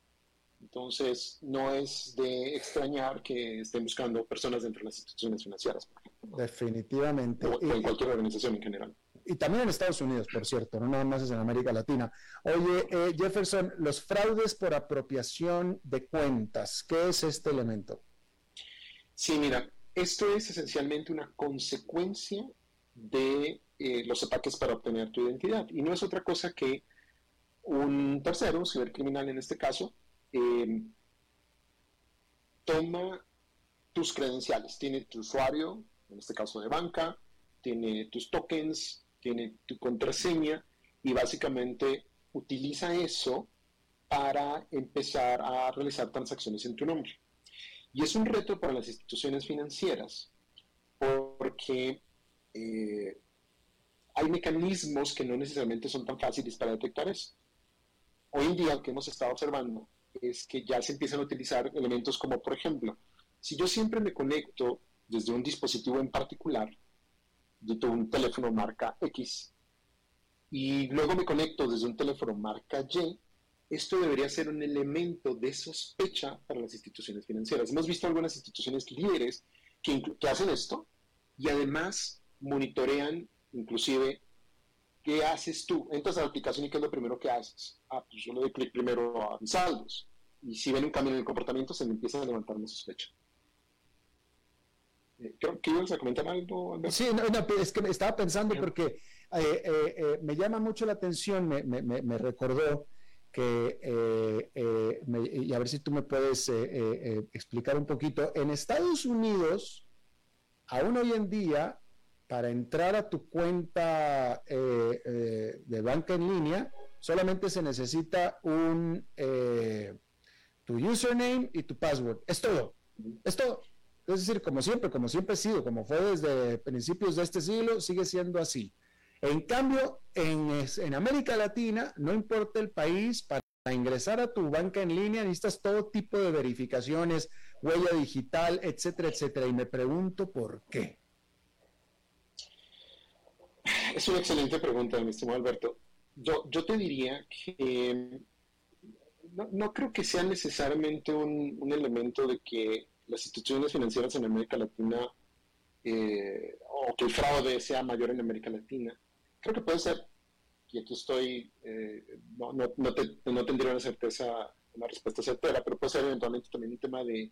Entonces, no es de extrañar que estén buscando personas dentro de las instituciones financieras. Definitivamente. O, en cualquier organización en general. Y también en Estados Unidos, por cierto, no nada más es en América Latina. Oye, eh, Jefferson, los fraudes por apropiación de cuentas, ¿qué es este elemento? Sí, mira, esto es esencialmente una consecuencia de eh, los ataques para obtener tu identidad. Y no es otra cosa que un tercero, un cibercriminal en este caso, eh, toma tus credenciales, tiene tu usuario, en este caso de banca, tiene tus tokens, tiene tu contraseña y básicamente utiliza eso para empezar a realizar transacciones en tu nombre. Y es un reto para las instituciones financieras porque eh, hay mecanismos que no necesariamente son tan fáciles para detectar eso. Hoy en día lo que hemos estado observando es que ya se empiezan a utilizar elementos como, por ejemplo, si yo siempre me conecto desde un dispositivo en particular, yo tengo un teléfono marca X, y luego me conecto desde un teléfono marca Y, esto debería ser un elemento de sospecha para las instituciones financieras. Hemos visto algunas instituciones líderes que, que hacen esto y además monitorean inclusive ¿qué haces tú? Entras a la aplicación y ¿qué es lo primero que haces? Ah, pues yo le doy clic primero a mis saldos. Y si ven un cambio en el comportamiento, se me empieza a levantar una sospecha. Eh, creo que ibas a comentar algo. Sí, no, es que estaba pensando porque eh, eh, me llama mucho la atención, me, me, me recordó que, y a ver si tú me puedes explicar un poquito, en Estados Unidos, aún hoy en día, para entrar a tu cuenta eh, eh, de banca en línea, solamente se necesita un eh, tu username y tu password. Es todo. Es todo. Es decir, como siempre, como siempre ha sido, como fue desde principios de este siglo, sigue siendo así. En cambio, en, en América Latina, no importa el país, para ingresar a tu banca en línea necesitas todo tipo de verificaciones, huella digital, etcétera, etcétera. Y me pregunto por qué. Es una excelente pregunta, mi estimado Alberto. Yo, yo te diría que no, creo que sea necesariamente un, elemento de que las instituciones financieras en América Latina eh, o que el fraude sea mayor en América Latina. Creo que puede ser, y aquí estoy, eh, no, no, no, tendría una certeza, una respuesta certera, pero puede ser eventualmente también un tema de,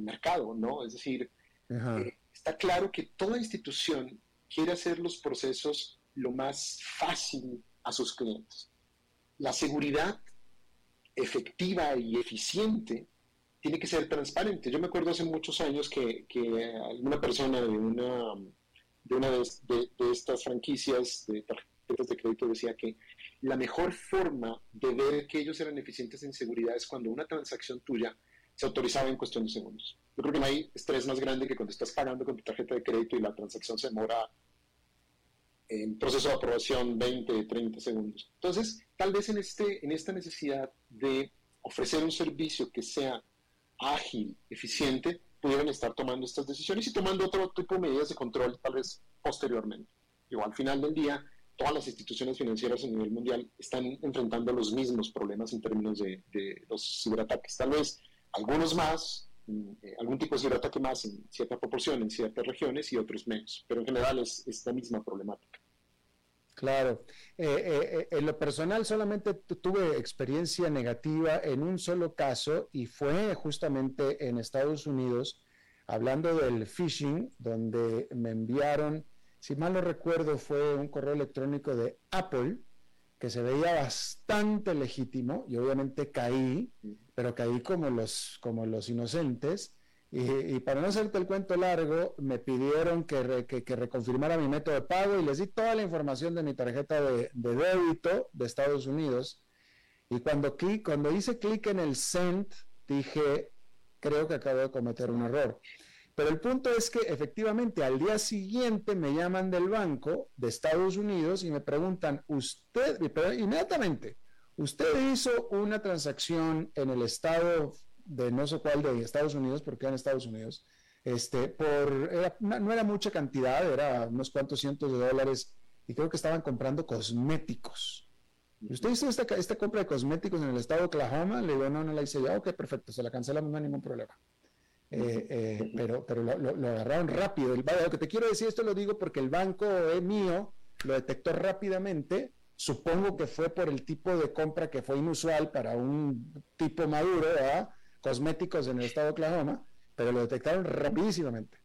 mercado, ¿no? Es decir, eh, está claro que toda institución quiere hacer los procesos lo más fácil a sus clientes. La seguridad efectiva y eficiente tiene que ser transparente. Yo me acuerdo hace muchos años que, alguna persona de una de, una de, estas franquicias de tarjetas de crédito decía que la mejor forma de ver que ellos eran eficientes en seguridad es cuando una transacción tuya se autorizaba en cuestión de segundos. Yo creo que no hay estrés más grande que cuando estás pagando con tu tarjeta de crédito y la transacción se demora en proceso de aprobación 20, 30 segundos. Entonces, tal vez en, este, en esta necesidad de ofrecer un servicio que sea ágil, eficiente, pudieran estar tomando estas decisiones y tomando otro tipo de medidas de control tal vez posteriormente. Igual, al final del día, todas las instituciones financieras a nivel mundial están enfrentando los mismos problemas en términos de, de los ciberataques. Tal vez algunos más, algún tipo de ciberataque más en cierta proporción en ciertas regiones y otros menos, pero en general es, es la misma problemática. Claro. Eh, eh, en lo personal solamente tuve experiencia negativa en un solo caso y fue justamente en Estados Unidos, hablando del phishing, donde me enviaron, si mal no recuerdo, fue un correo electrónico de Apple que se veía bastante legítimo y obviamente caí pero caí como los, como los inocentes. Y, para no hacerte el cuento largo, me pidieron que, que, reconfirmara mi método de pago y les di toda la información de mi tarjeta de, débito de Estados Unidos. Y cuando, cuando hice clic en el send, dije, creo que acabo de cometer un error. Pero el punto es que efectivamente al día siguiente me llaman del banco de Estados Unidos y me preguntan, usted, inmediatamente, usted hizo una transacción en el estado de no sé cuál de Estados Unidos, porque en Estados Unidos, este, por, no era mucha cantidad, era unos cuantos cientos de dólares, y creo que estaban comprando cosméticos. ¿Usted hizo esta, esta compra de cosméticos en el estado de Oklahoma? Le digo, no, no la hice yo. Ok, perfecto, se la cancelamos, no hay ningún problema. Eh, eh, pero pero lo, lo, agarraron rápido. El, lo que te quiero decir, esto lo digo porque el banco es mío lo detectó rápidamente. Supongo que fue por el tipo de compra que fue inusual para un tipo maduro, ¿verdad? cosméticos en el estado de Oklahoma, pero lo detectaron rapidísimamente.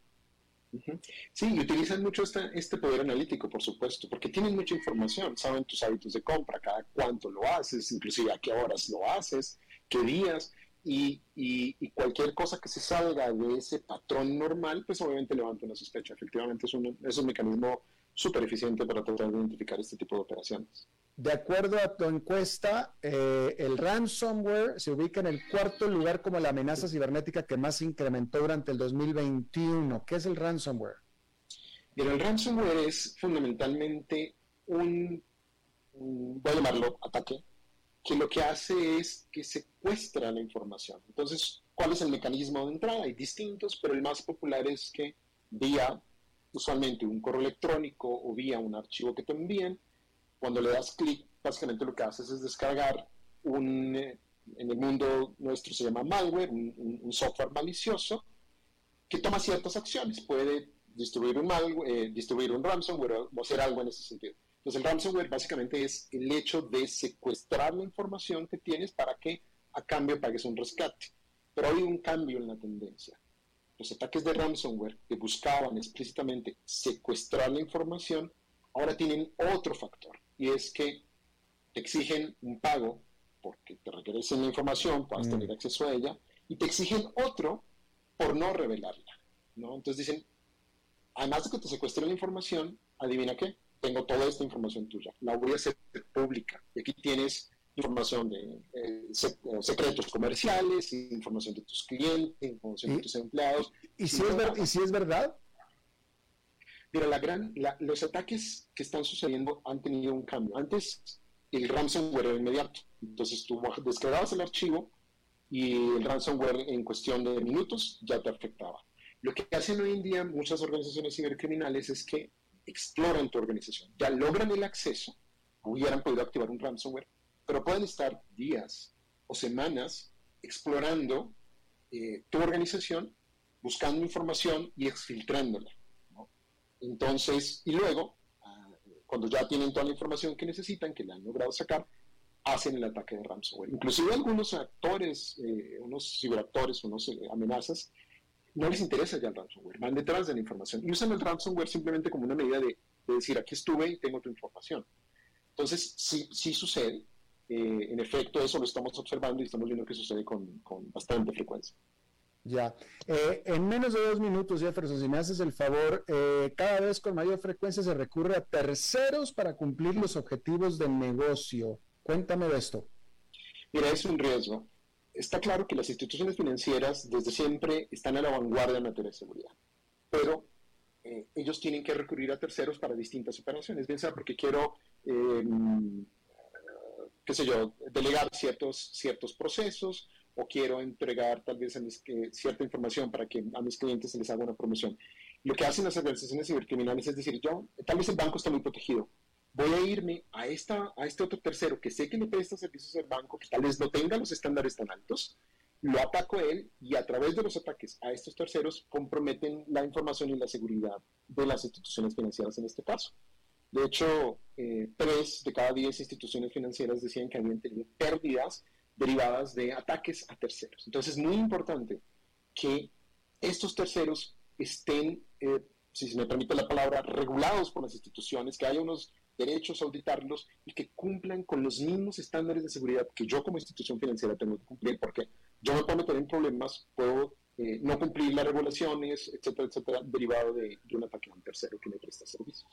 Sí, y utilizan mucho este, este poder analítico, por supuesto, porque tienen mucha información, saben tus hábitos de compra, cada cuánto lo haces, inclusive a qué horas lo haces, qué días, y, cualquier cosa que se salga de ese patrón normal, pues obviamente levanta una sospecha. Efectivamente es un, es un mecanismo súper eficiente para tratar de identificar este tipo de operaciones. De acuerdo a tu encuesta, eh, el ransomware se ubica en el cuarto lugar como la amenaza cibernética que más se incrementó durante el 2021. ¿Qué es el ransomware? Bien, el ransomware es fundamentalmente un, voy a llamarlo ataque, que lo que hace es que secuestra la información. Entonces, ¿cuál es el mecanismo de entrada? Hay distintos, pero el más popular es que vía usualmente un correo electrónico o vía un archivo que te envían, cuando le das clic, básicamente lo que haces es descargar un, eh, en el mundo nuestro se llama malware, un, software malicioso, que toma ciertas acciones. Puede distribuir un, malware, eh, distribuir un ransomware o hacer algo en ese sentido. Entonces el ransomware básicamente es el hecho de secuestrar la información que tienes para que a cambio pagues un rescate. Pero hay un cambio en la tendencia. Los ataques de ransomware que buscaban explícitamente secuestrar la información ahora tienen otro factor y es que te exigen un pago porque te regresen la información, puedas mm. tener acceso a ella, y te exigen otro por no revelarla. ¿no? Entonces dicen, además de que te secuestren la información, adivina qué, tengo toda esta información tuya, la voy a hacer pública. Y aquí tienes información de eh, eh, secretos comerciales, información de tus clientes, información de tus empleados. ¿Y, si, es ¿Y si es verdad? Mira, la gran, los ataques que están sucediendo han tenido un cambio. Antes el ransomware era inmediato. Entonces tú descargabas el archivo y el ransomware en cuestión de minutos ya te afectaba. Lo que hacen hoy en día muchas organizaciones cibercriminales es que exploran tu organización. Ya logran el acceso, hubieran podido activar un ransomware, pero pueden estar días o semanas explorando eh, tu organización, buscando información y exfiltrándola. Entonces, y luego, ah, cuando ya tienen toda la información que necesitan, que le han logrado sacar, hacen el ataque de ransomware. Inclusive algunos actores, eh, unos ciberactores, unos eh, amenazas, no les interesa ya el ransomware, van detrás de la información y usan el ransomware simplemente como una medida de, decir, aquí estuve y tengo tu información. Entonces, sí, sí sucede. Eh, en efecto, eso lo estamos observando y estamos viendo que sucede con, con bastante frecuencia. Ya. Eh, en menos de dos minutos, Jefferson, si me haces el favor, eh, cada vez con mayor frecuencia se recurre a terceros para cumplir los objetivos del negocio. Cuéntame de esto. Mira, es un riesgo. Está claro que las instituciones financieras desde siempre están a la vanguardia en materia de seguridad, pero ellos tienen que recurrir a terceros para distintas operaciones, bien sea porque quiero, qué sé yo, delegar ciertos, ciertos procesos o quiero entregar tal vez cierta información para que a mis clientes se les haga una promoción. Lo que hacen las organizaciones cibercriminales es decir, yo, tal vez el banco está muy protegido, voy a irme a, esta, a este otro tercero que sé que me presta servicios al banco, que tal vez no tenga los estándares tan altos, lo ataco él y a través de los ataques a estos terceros comprometen la información y la seguridad de las instituciones financieras en este caso. De hecho, eh, tres de cada diez instituciones financieras decían que habían tenido pérdidas derivadas de ataques a terceros. Entonces es muy importante que estos terceros estén, eh, si se me permite la palabra, regulados por las instituciones, que haya unos derechos a auditarlos y que cumplan con los mismos estándares de seguridad que yo como institución financiera tengo que cumplir, porque yo me puedo meter en problemas, puedo eh, no cumplir las regulaciones, etcétera, etcétera, derivado de, de un ataque a un tercero que me presta servicios.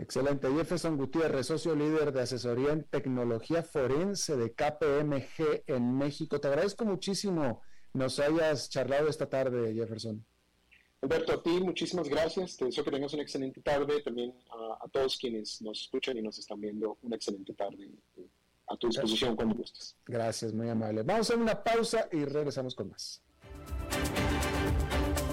Excelente. Jefferson Gutiérrez, socio líder de asesoría en tecnología forense de KPMG en México. Te agradezco muchísimo nos hayas charlado esta tarde, Jefferson. Alberto, a ti muchísimas gracias. Te deseo que tengas una excelente tarde. También a, todos quienes nos escuchan y nos están viendo, una excelente tarde. A tu disposición cuando gustes. Gracias, muy amable. Vamos a hacer una pausa y regresamos con más.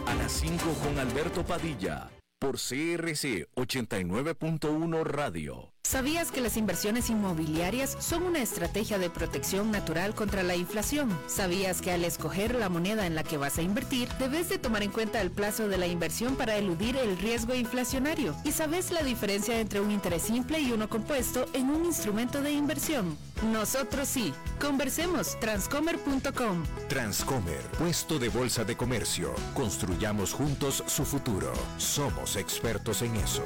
A las 5 con Alberto Padilla, por CRC 89.1 Radio. ¿Sabías que las inversiones inmobiliarias son una estrategia de protección natural contra la inflación? ¿Sabías que al escoger la moneda en la que vas a invertir, debes de tomar en cuenta el plazo de la inversión para eludir el riesgo inflacionario? ¿Y sabes la diferencia entre un interés simple y uno compuesto en un instrumento de inversión? Nosotros sí. Conversemos. Transcomer.com. Transcomer, puesto de bolsa de comercio. Construyamos juntos su futuro. Somos expertos en eso.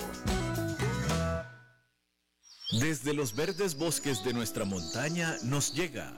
Desde los verdes bosques de nuestra montaña nos llega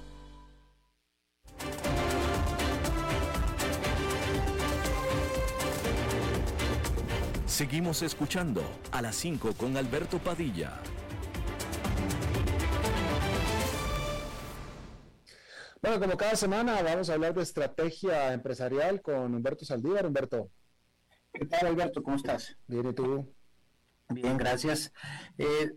Seguimos escuchando a las 5 con Alberto Padilla. Bueno, como cada semana vamos a hablar de estrategia empresarial con Humberto Saldívar. Humberto. ¿Qué tal, Alberto? ¿Cómo estás? Bien, ¿y tú? Bien, gracias. Eh,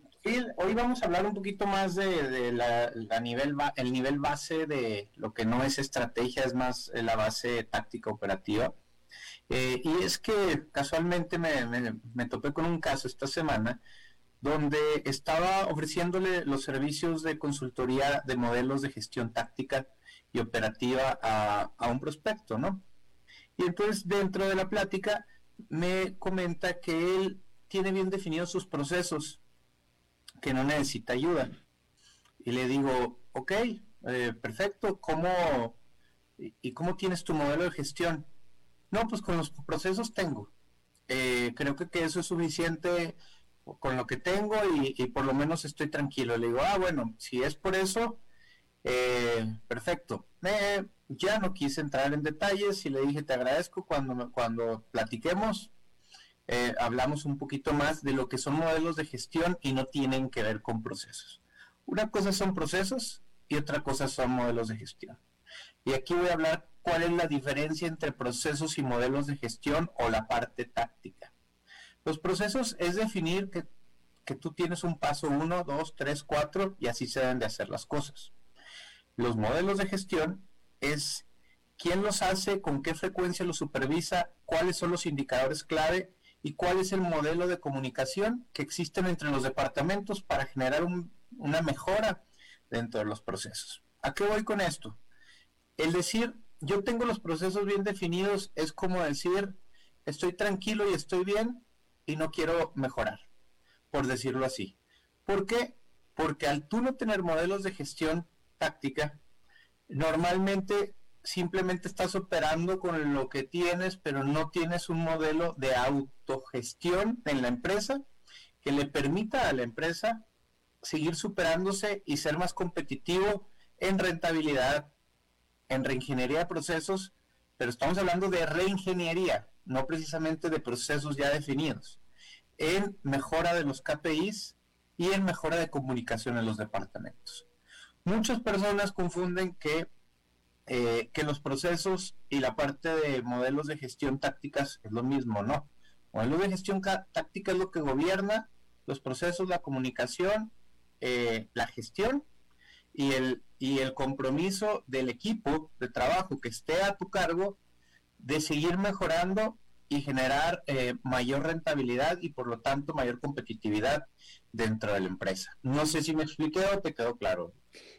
hoy vamos a hablar un poquito más de, la, nivel el nivel base de lo que no es estrategia, es más eh, la base táctica operativa. Eh, y es que casualmente me, me, topé con un caso esta semana donde estaba ofreciéndole los servicios de consultoría de modelos de gestión táctica y operativa a, a un prospecto, ¿no? Y entonces dentro de la plática me comenta que él tiene bien definidos sus procesos, que no necesita ayuda. Y le digo, ok, eh, perfecto, ¿cómo, y, cómo tienes tu modelo de gestión? No, pues con los procesos tengo. Eh, creo que, eso es suficiente con lo que tengo y, por lo menos estoy tranquilo. Le digo, ah, bueno, si es por eso, eh, perfecto. ya no quise entrar en detalles y le dije, te agradezco cuando, cuando platiquemos. Eh, hablamos un poquito más de lo que son modelos de gestión y no tienen que ver con procesos. Una cosa son procesos y otra cosa son modelos de gestión. Y aquí voy a hablar cuál es la diferencia entre procesos y modelos de gestión o la parte táctica. Los procesos es definir que, que tú tienes un paso 1, 2, 3, 4 y así se deben de hacer las cosas. Los modelos de gestión es quién los hace, con qué frecuencia los supervisa, cuáles son los indicadores clave y cuál es el modelo de comunicación que existen entre los departamentos para generar una mejora dentro de los procesos. ¿A qué voy con esto? El decir, yo tengo los procesos bien definidos es como decir, estoy tranquilo y estoy bien y no quiero mejorar, por decirlo así. ¿Por qué? Porque al tú no tener modelos de gestión táctica, normalmente simplemente estás operando con lo que tienes, pero no tienes un modelo de autogestión en la empresa que le permita a la empresa seguir superándose y ser más competitivo en rentabilidad, en reingeniería de procesos, pero estamos hablando de reingeniería, no precisamente de procesos ya definidos, en mejora de los KPIs y en mejora de comunicación en los departamentos. Muchas personas confunden que, eh, que los procesos y la parte de modelos de gestión tácticas es lo mismo, ¿no? Modelos de gestión táctica es lo que gobierna los procesos, la comunicación, eh, la gestión y el, y el compromiso del equipo de trabajo que esté a tu cargo de seguir mejorando y generar eh, mayor rentabilidad y por lo tanto mayor competitividad dentro de la empresa. No sé si me expliqué o te quedó claro.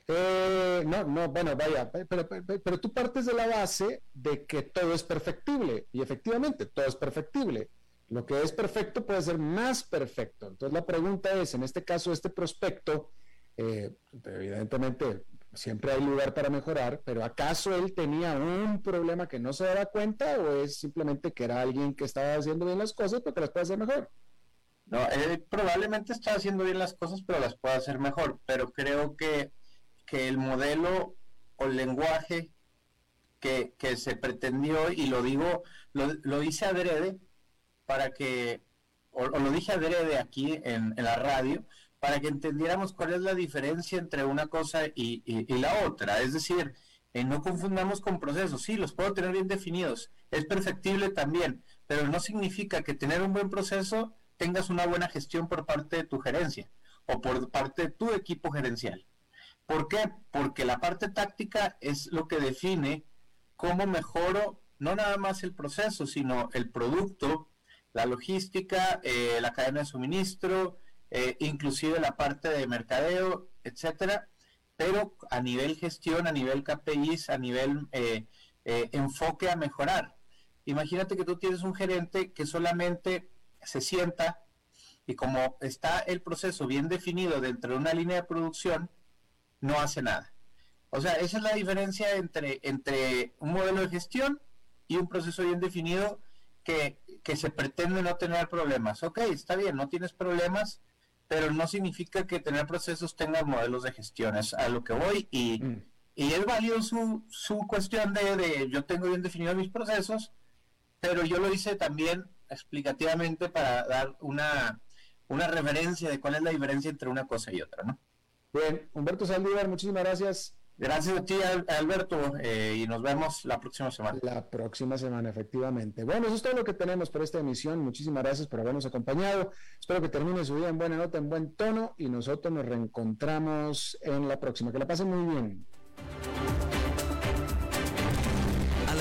Eh, no, no, bueno, vaya, pero, tú partes de la base de que todo es perfectible y efectivamente todo es perfectible. Lo que es perfecto puede ser más perfecto. Entonces la pregunta es, en este caso, este prospecto, eh, evidentemente siempre hay lugar para mejorar, pero ¿acaso él tenía un problema que no se daba cuenta o es simplemente que era alguien que estaba haciendo bien las cosas pero las puede hacer mejor? No, él probablemente está haciendo bien las cosas, pero las puede hacer mejor. Pero creo que, que el modelo o el lenguaje que, que se pretendió, y lo digo, lo, lo hice adrede para que, o, lo dije adrede aquí en, en, la radio, para que entendiéramos cuál es la diferencia entre una cosa y, la otra. Es decir, eh, no confundamos con procesos. Sí, los puedo tener bien definidos. Es perfectible también, pero no significa que tener un buen proceso tengas una buena gestión por parte de tu gerencia o por parte de tu equipo gerencial. ¿Por qué? Porque la parte táctica es lo que define cómo mejoro no nada más el proceso, sino el producto, la logística, eh, la cadena de suministro, eh, inclusive la parte de mercadeo, etcétera, pero a nivel gestión, a nivel KPIs, a nivel eh, enfoque a mejorar. Imagínate que tú tienes un gerente que solamente se sienta y como está el proceso bien definido dentro de una línea de producción, no hace nada. O sea, esa es la diferencia entre, entre un modelo de gestión y un proceso bien definido que, que se pretende no tener problemas. Ok, está bien, no tienes problemas, pero no significa que tener procesos tenga modelos de gestión. Es a lo que voy y, mm. y es válido su, su cuestión de, de yo tengo bien definidos mis procesos, pero yo lo hice también explicativamente para dar una, una referencia de cuál es la diferencia entre una cosa y otra, ¿no? Bien, Humberto Saldívar, muchísimas gracias. Gracias a ti, Alberto, eh, y nos vemos la próxima semana. La próxima semana, efectivamente. Bueno, eso es todo lo que tenemos para esta emisión. Muchísimas gracias por habernos acompañado. Espero que termine su día en buena nota, en buen tono, y nosotros nos reencontramos en la próxima. Que la pasen muy bien.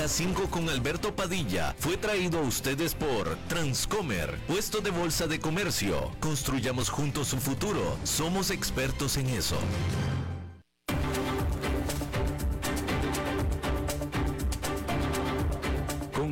5 con Alberto Padilla fue traído a ustedes por Transcomer, puesto de bolsa de comercio. Construyamos juntos su futuro. Somos expertos en eso.